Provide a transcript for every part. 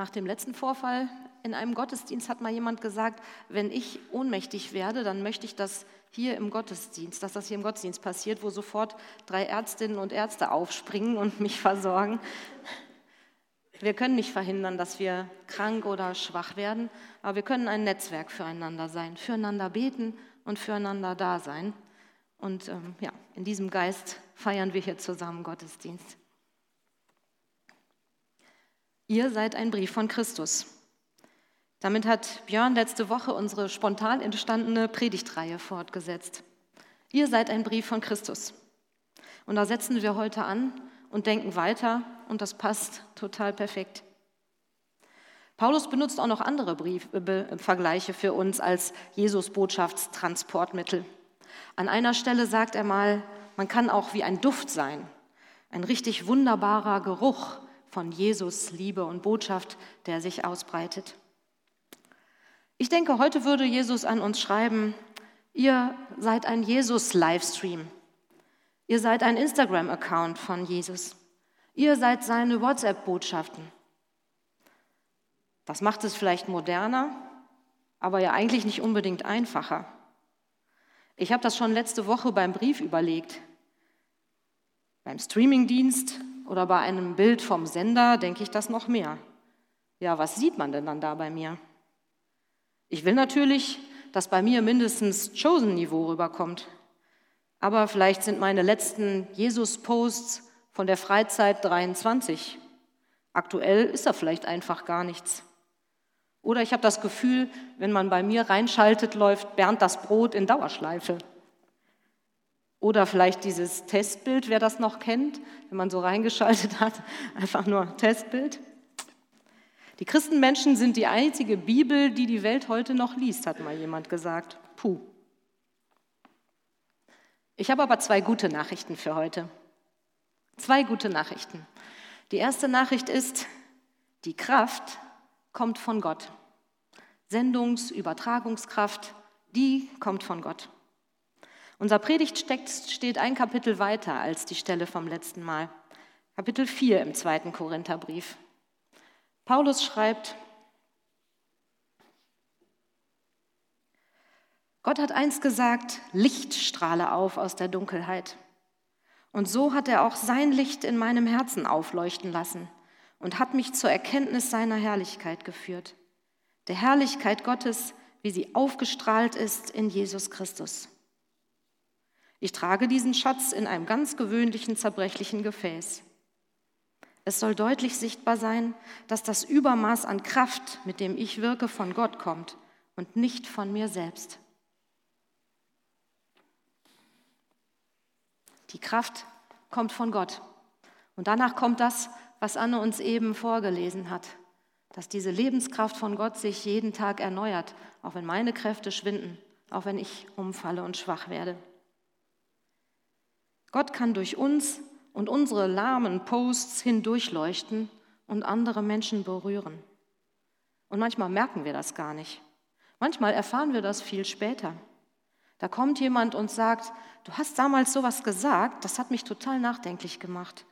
Nach dem letzten Vorfall in einem Gottesdienst hat mal jemand gesagt, wenn ich ohnmächtig werde, dann möchte ich das hier im Gottesdienst, dass das hier im Gottesdienst passiert, wo sofort drei Ärztinnen und Ärzte aufspringen und mich versorgen. Wir können nicht verhindern, dass wir krank oder schwach werden, aber wir können ein Netzwerk füreinander sein, füreinander beten und füreinander da sein. Und ähm, ja, in diesem Geist feiern wir hier zusammen Gottesdienst. Ihr seid ein Brief von Christus. Damit hat Björn letzte Woche unsere spontan entstandene Predigtreihe fortgesetzt. Ihr seid ein Brief von Christus. Und da setzen wir heute an und denken weiter und das passt total perfekt. Paulus benutzt auch noch andere Brief, äh, Vergleiche für uns als Jesus Botschaftstransportmittel. An einer Stelle sagt er mal, man kann auch wie ein Duft sein, ein richtig wunderbarer Geruch von Jesus Liebe und Botschaft, der sich ausbreitet. Ich denke, heute würde Jesus an uns schreiben, ihr seid ein Jesus-Livestream. Ihr seid ein Instagram-Account von Jesus. Ihr seid seine WhatsApp-Botschaften. Das macht es vielleicht moderner, aber ja eigentlich nicht unbedingt einfacher. Ich habe das schon letzte Woche beim Brief überlegt. Beim Streamingdienst oder bei einem Bild vom Sender denke ich das noch mehr. Ja, was sieht man denn dann da bei mir? Ich will natürlich, dass bei mir mindestens Chosen-Niveau rüberkommt. Aber vielleicht sind meine letzten Jesus-Posts von der Freizeit 23. Aktuell ist da vielleicht einfach gar nichts. Oder ich habe das Gefühl, wenn man bei mir reinschaltet, läuft Bernd das Brot in Dauerschleife. Oder vielleicht dieses Testbild, wer das noch kennt, wenn man so reingeschaltet hat, einfach nur Testbild. Die Christenmenschen sind die einzige Bibel, die die Welt heute noch liest, hat mal jemand gesagt. Puh. Ich habe aber zwei gute Nachrichten für heute. Zwei gute Nachrichten. Die erste Nachricht ist, die Kraft kommt von Gott. Sendungs-, Übertragungskraft, die kommt von Gott. Unser Predigttext steht ein Kapitel weiter als die Stelle vom letzten Mal. Kapitel 4 im zweiten Korintherbrief. Paulus schreibt, Gott hat einst gesagt, Licht strahle auf aus der Dunkelheit. Und so hat er auch sein Licht in meinem Herzen aufleuchten lassen und hat mich zur Erkenntnis seiner Herrlichkeit geführt. Der Herrlichkeit Gottes, wie sie aufgestrahlt ist in Jesus Christus. Ich trage diesen Schatz in einem ganz gewöhnlichen, zerbrechlichen Gefäß. Es soll deutlich sichtbar sein, dass das Übermaß an Kraft, mit dem ich wirke, von Gott kommt und nicht von mir selbst. Die Kraft kommt von Gott. Und danach kommt das, was Anne uns eben vorgelesen hat, dass diese Lebenskraft von Gott sich jeden Tag erneuert, auch wenn meine Kräfte schwinden, auch wenn ich umfalle und schwach werde. Gott kann durch uns und unsere lahmen Posts hindurchleuchten und andere Menschen berühren. Und manchmal merken wir das gar nicht. Manchmal erfahren wir das viel später. Da kommt jemand und sagt, du hast damals sowas gesagt, das hat mich total nachdenklich gemacht.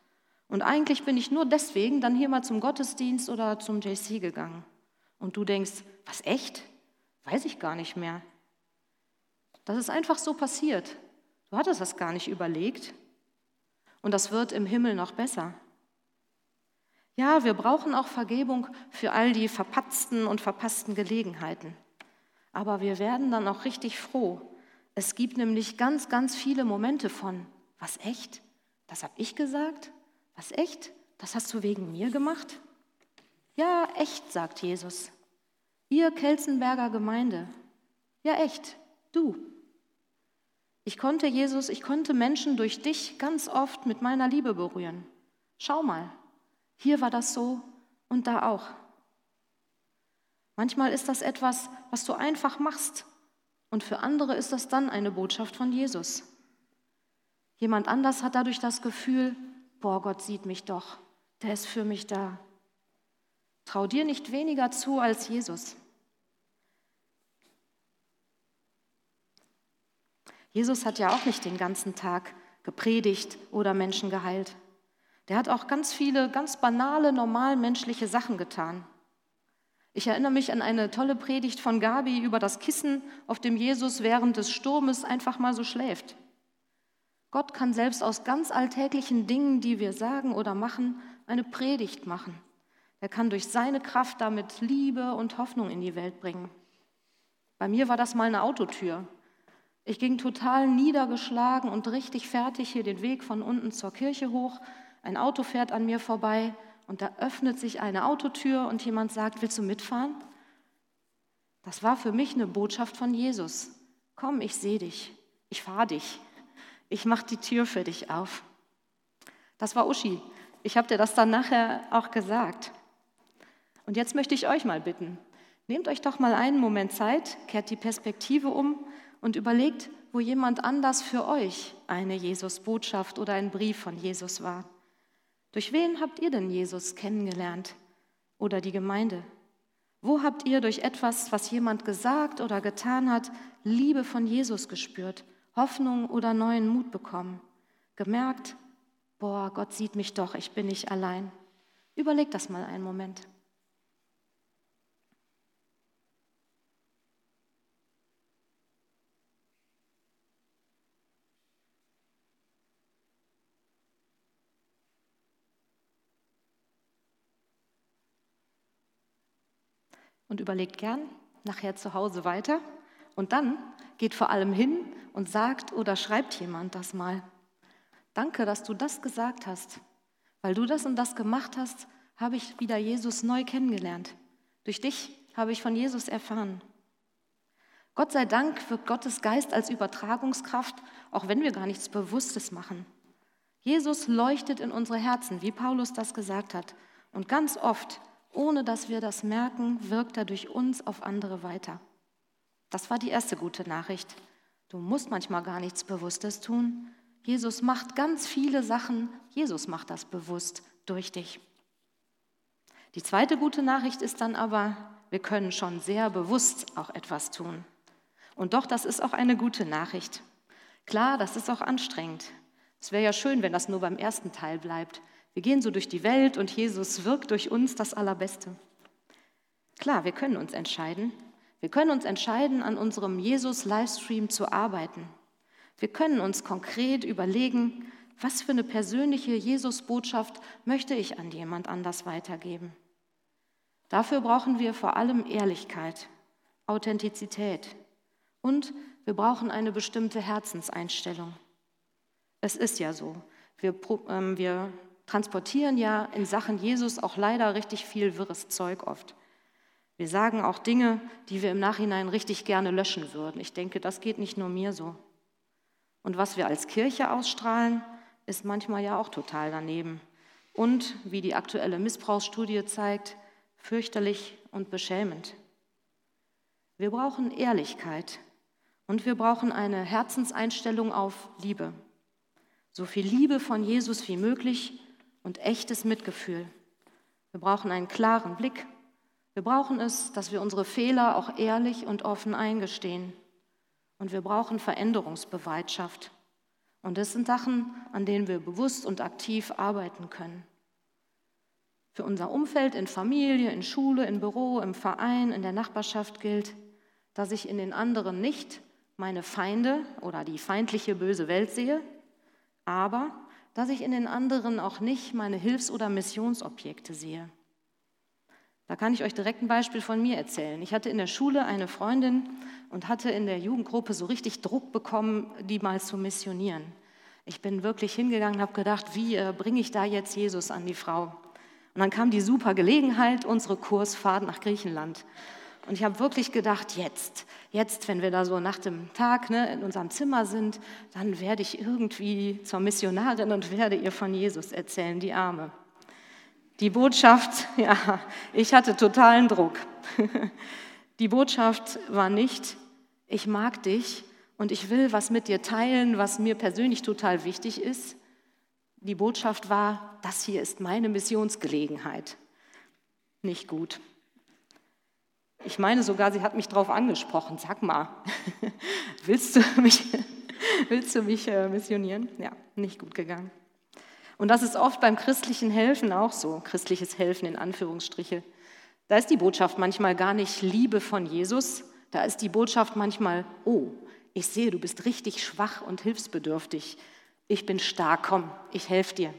Und eigentlich bin ich nur deswegen dann hier mal zum Gottesdienst oder zum JC gegangen. Und du denkst, was echt? Weiß ich gar nicht mehr. Das ist einfach so passiert. Du hattest das gar nicht überlegt. Und das wird im Himmel noch besser. Ja, wir brauchen auch Vergebung für all die verpatzten und verpassten Gelegenheiten. Aber wir werden dann auch richtig froh. Es gibt nämlich ganz, ganz viele Momente von, was echt? Das habe ich gesagt? Was echt? Das hast du wegen mir gemacht? Ja, echt, sagt Jesus. Ihr Kelzenberger Gemeinde. Ja, echt, du. Ich konnte Jesus, ich konnte Menschen durch dich ganz oft mit meiner Liebe berühren. Schau mal, hier war das so und da auch. Manchmal ist das etwas, was du einfach machst und für andere ist das dann eine Botschaft von Jesus. Jemand anders hat dadurch das Gefühl, boah, Gott sieht mich doch, der ist für mich da. Trau dir nicht weniger zu als Jesus. Jesus hat ja auch nicht den ganzen Tag gepredigt oder Menschen geheilt. Der hat auch ganz viele ganz banale, normal menschliche Sachen getan. Ich erinnere mich an eine tolle Predigt von Gabi über das Kissen, auf dem Jesus während des Sturmes einfach mal so schläft. Gott kann selbst aus ganz alltäglichen Dingen, die wir sagen oder machen, eine Predigt machen. Er kann durch seine Kraft damit Liebe und Hoffnung in die Welt bringen. Bei mir war das mal eine Autotür. Ich ging total niedergeschlagen und richtig fertig hier den Weg von unten zur Kirche hoch. Ein Auto fährt an mir vorbei und da öffnet sich eine Autotür und jemand sagt, willst du mitfahren? Das war für mich eine Botschaft von Jesus. Komm, ich sehe dich, ich fahre dich, ich mache die Tür für dich auf. Das war Uschi. Ich habe dir das dann nachher auch gesagt. Und jetzt möchte ich euch mal bitten, nehmt euch doch mal einen Moment Zeit, kehrt die Perspektive um und überlegt, wo jemand anders für euch eine Jesus-Botschaft oder ein Brief von Jesus war. Durch wen habt ihr denn Jesus kennengelernt oder die Gemeinde? Wo habt ihr durch etwas, was jemand gesagt oder getan hat, Liebe von Jesus gespürt, Hoffnung oder neuen Mut bekommen? Gemerkt, boah, Gott sieht mich doch, ich bin nicht allein. Überlegt das mal einen Moment. Und überlegt gern nachher zu Hause weiter. Und dann geht vor allem hin und sagt oder schreibt jemand das mal. Danke, dass du das gesagt hast. Weil du das und das gemacht hast, habe ich wieder Jesus neu kennengelernt. Durch dich habe ich von Jesus erfahren. Gott sei Dank wirkt Gottes Geist als Übertragungskraft, auch wenn wir gar nichts Bewusstes machen. Jesus leuchtet in unsere Herzen, wie Paulus das gesagt hat. Und ganz oft ohne dass wir das merken, wirkt er durch uns auf andere weiter. Das war die erste gute Nachricht. Du musst manchmal gar nichts Bewusstes tun. Jesus macht ganz viele Sachen. Jesus macht das bewusst durch dich. Die zweite gute Nachricht ist dann aber, wir können schon sehr bewusst auch etwas tun. Und doch, das ist auch eine gute Nachricht. Klar, das ist auch anstrengend. Es wäre ja schön, wenn das nur beim ersten Teil bleibt. Wir gehen so durch die Welt und Jesus wirkt durch uns das Allerbeste. Klar, wir können uns entscheiden. Wir können uns entscheiden, an unserem Jesus-Livestream zu arbeiten. Wir können uns konkret überlegen, was für eine persönliche Jesus-Botschaft möchte ich an jemand anders weitergeben. Dafür brauchen wir vor allem Ehrlichkeit, Authentizität und wir brauchen eine bestimmte Herzenseinstellung. Es ist ja so, wir, ähm, wir transportieren ja in Sachen Jesus auch leider richtig viel wirres Zeug oft. Wir sagen auch Dinge, die wir im Nachhinein richtig gerne löschen würden. Ich denke, das geht nicht nur mir so. Und was wir als Kirche ausstrahlen, ist manchmal ja auch total daneben. Und, wie die aktuelle Missbrauchsstudie zeigt, fürchterlich und beschämend. Wir brauchen Ehrlichkeit und wir brauchen eine Herzenseinstellung auf Liebe. So viel Liebe von Jesus wie möglich und echtes Mitgefühl. Wir brauchen einen klaren Blick. Wir brauchen es, dass wir unsere Fehler auch ehrlich und offen eingestehen. Und wir brauchen Veränderungsbereitschaft. Und das sind Sachen, an denen wir bewusst und aktiv arbeiten können. Für unser Umfeld in Familie, in Schule, in Büro, im Verein, in der Nachbarschaft gilt, dass ich in den anderen nicht meine Feinde oder die feindliche böse Welt sehe, aber dass ich in den anderen auch nicht meine Hilfs- oder Missionsobjekte sehe. Da kann ich euch direkt ein Beispiel von mir erzählen. Ich hatte in der Schule eine Freundin und hatte in der Jugendgruppe so richtig Druck bekommen, die mal zu missionieren. Ich bin wirklich hingegangen und habe gedacht, wie äh, bringe ich da jetzt Jesus an die Frau? Und dann kam die super Gelegenheit, unsere Kursfahrt nach Griechenland. Und ich habe wirklich gedacht, jetzt, jetzt, wenn wir da so nach dem Tag ne, in unserem Zimmer sind, dann werde ich irgendwie zur Missionarin und werde ihr von Jesus erzählen, die Arme. Die Botschaft, ja, ich hatte totalen Druck. Die Botschaft war nicht, ich mag dich und ich will was mit dir teilen, was mir persönlich total wichtig ist. Die Botschaft war, das hier ist meine Missionsgelegenheit. Nicht gut. Ich meine sogar, sie hat mich darauf angesprochen. Sag mal, willst du mich, willst du mich äh, missionieren? Ja, nicht gut gegangen. Und das ist oft beim christlichen Helfen auch so, christliches Helfen in Anführungsstriche. Da ist die Botschaft manchmal gar nicht Liebe von Jesus, da ist die Botschaft manchmal, oh, ich sehe, du bist richtig schwach und hilfsbedürftig. Ich bin stark, komm, ich helfe dir.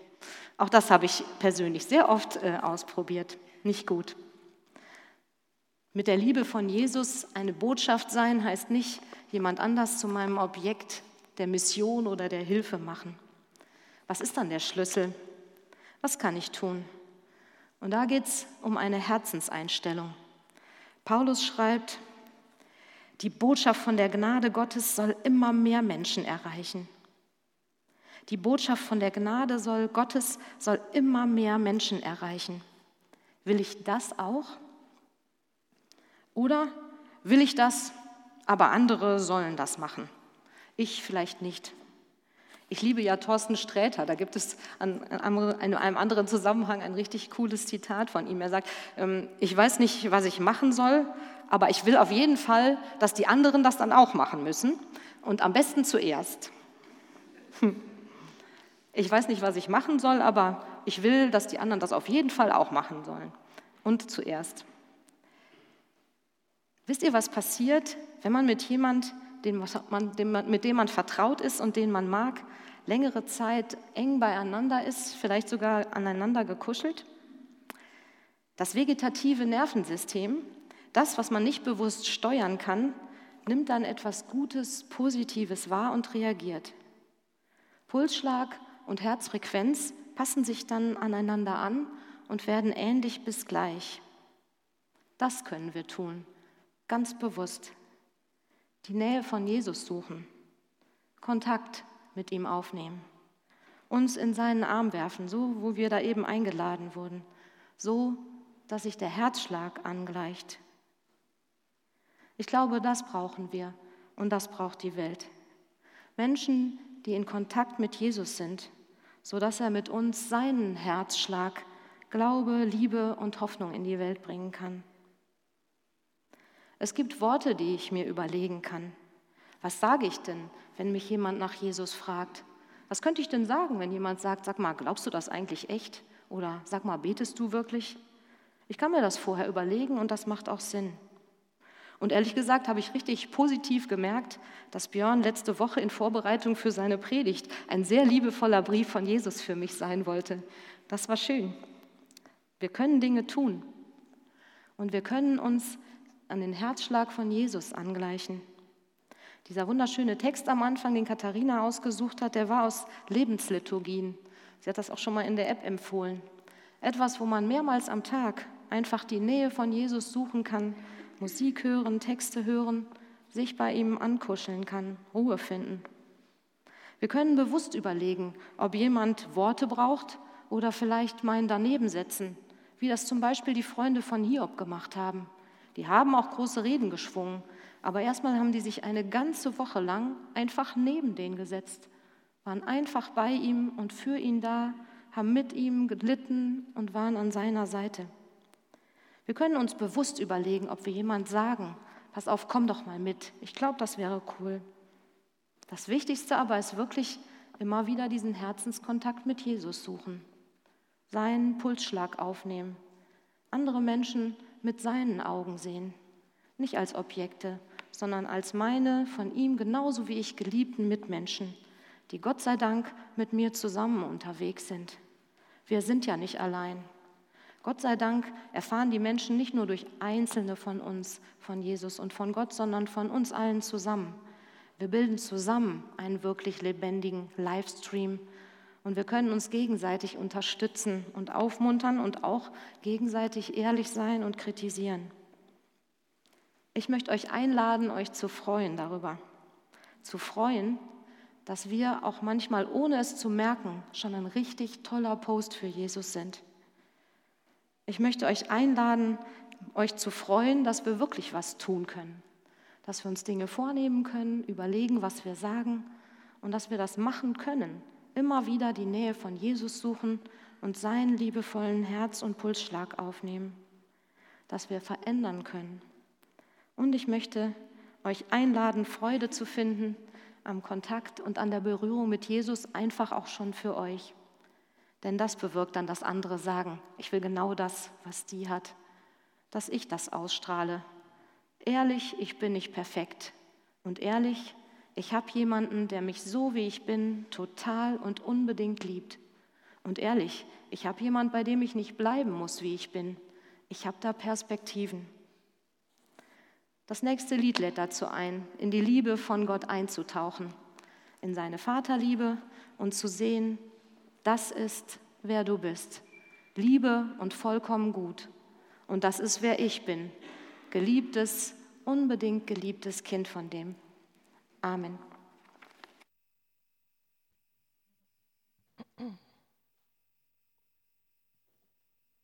Auch das habe ich persönlich sehr oft äh, ausprobiert. Nicht gut. Mit der Liebe von Jesus eine Botschaft sein heißt nicht, jemand anders zu meinem Objekt der Mission oder der Hilfe machen. Was ist dann der Schlüssel? Was kann ich tun? Und da geht es um eine Herzenseinstellung. Paulus schreibt, die Botschaft von der Gnade Gottes soll immer mehr Menschen erreichen. Die Botschaft von der Gnade soll Gottes soll immer mehr Menschen erreichen. Will ich das auch? Oder will ich das, aber andere sollen das machen? Ich vielleicht nicht. Ich liebe ja Thorsten Sträter, da gibt es in einem anderen Zusammenhang ein richtig cooles Zitat von ihm. Er sagt, ähm, ich weiß nicht, was ich machen soll, aber ich will auf jeden Fall, dass die anderen das dann auch machen müssen und am besten zuerst. Hm. Ich weiß nicht, was ich machen soll, aber ich will, dass die anderen das auf jeden Fall auch machen sollen und zuerst. Wisst ihr, was passiert, wenn man mit jemand, den man, mit dem man vertraut ist und den man mag, längere Zeit eng beieinander ist, vielleicht sogar aneinander gekuschelt? Das vegetative Nervensystem, das, was man nicht bewusst steuern kann, nimmt dann etwas Gutes, Positives wahr und reagiert. Pulsschlag und Herzfrequenz passen sich dann aneinander an und werden ähnlich bis gleich. Das können wir tun, ganz bewusst. Die Nähe von Jesus suchen, Kontakt mit ihm aufnehmen, uns in seinen Arm werfen, so wo wir da eben eingeladen wurden, so dass sich der Herzschlag angleicht. Ich glaube, das brauchen wir und das braucht die Welt. Menschen, die in Kontakt mit Jesus sind, sodass er mit uns seinen Herzschlag, Glaube, Liebe und Hoffnung in die Welt bringen kann. Es gibt Worte, die ich mir überlegen kann. Was sage ich denn, wenn mich jemand nach Jesus fragt? Was könnte ich denn sagen, wenn jemand sagt, sag mal, glaubst du das eigentlich echt? Oder sag mal, betest du wirklich? Ich kann mir das vorher überlegen und das macht auch Sinn. Und ehrlich gesagt habe ich richtig positiv gemerkt, dass Björn letzte Woche in Vorbereitung für seine Predigt ein sehr liebevoller Brief von Jesus für mich sein wollte. Das war schön. Wir können Dinge tun und wir können uns an den Herzschlag von Jesus angleichen. Dieser wunderschöne Text am Anfang, den Katharina ausgesucht hat, der war aus Lebensliturgien. Sie hat das auch schon mal in der App empfohlen. Etwas, wo man mehrmals am Tag einfach die Nähe von Jesus suchen kann, Musik hören, Texte hören, sich bei ihm ankuscheln kann, Ruhe finden. Wir können bewusst überlegen, ob jemand Worte braucht oder vielleicht meinen daneben setzen, wie das zum Beispiel die Freunde von Hiob gemacht haben. Die haben auch große Reden geschwungen, aber erstmal haben die sich eine ganze Woche lang einfach neben den gesetzt, waren einfach bei ihm und für ihn da, haben mit ihm gelitten und waren an seiner Seite. Wir können uns bewusst überlegen, ob wir jemand sagen, pass auf, komm doch mal mit. Ich glaube, das wäre cool. Das Wichtigste aber ist wirklich immer wieder diesen Herzenskontakt mit Jesus suchen, seinen Pulsschlag aufnehmen, andere Menschen mit seinen Augen sehen, nicht als Objekte, sondern als meine von ihm genauso wie ich geliebten Mitmenschen, die Gott sei Dank mit mir zusammen unterwegs sind. Wir sind ja nicht allein. Gott sei Dank erfahren die Menschen nicht nur durch Einzelne von uns von Jesus und von Gott, sondern von uns allen zusammen. Wir bilden zusammen einen wirklich lebendigen Livestream und wir können uns gegenseitig unterstützen und aufmuntern und auch gegenseitig ehrlich sein und kritisieren. Ich möchte euch einladen, euch zu freuen darüber. Zu freuen, dass wir auch manchmal, ohne es zu merken, schon ein richtig toller Post für Jesus sind. Ich möchte euch einladen, euch zu freuen, dass wir wirklich was tun können, dass wir uns Dinge vornehmen können, überlegen, was wir sagen und dass wir das machen können. Immer wieder die Nähe von Jesus suchen und seinen liebevollen Herz- und Pulsschlag aufnehmen, dass wir verändern können. Und ich möchte euch einladen, Freude zu finden am Kontakt und an der Berührung mit Jesus, einfach auch schon für euch. Denn das bewirkt dann, dass andere sagen, ich will genau das, was die hat. dass ich das ausstrahle. Ehrlich, ich bin nicht perfekt. Und ehrlich, ich habe jemanden, der mich so wie ich bin, total und unbedingt liebt. Und ehrlich, ich habe jemanden, bei dem ich nicht bleiben muss, wie ich bin. Ich habe da Perspektiven. Das nächste Lied lädt dazu ein, in die Liebe von Gott einzutauchen, in seine Vaterliebe und zu sehen, das ist, wer du bist. Liebe und vollkommen gut. Und das ist, wer ich bin. Geliebtes, unbedingt geliebtes Kind von dem. Amen.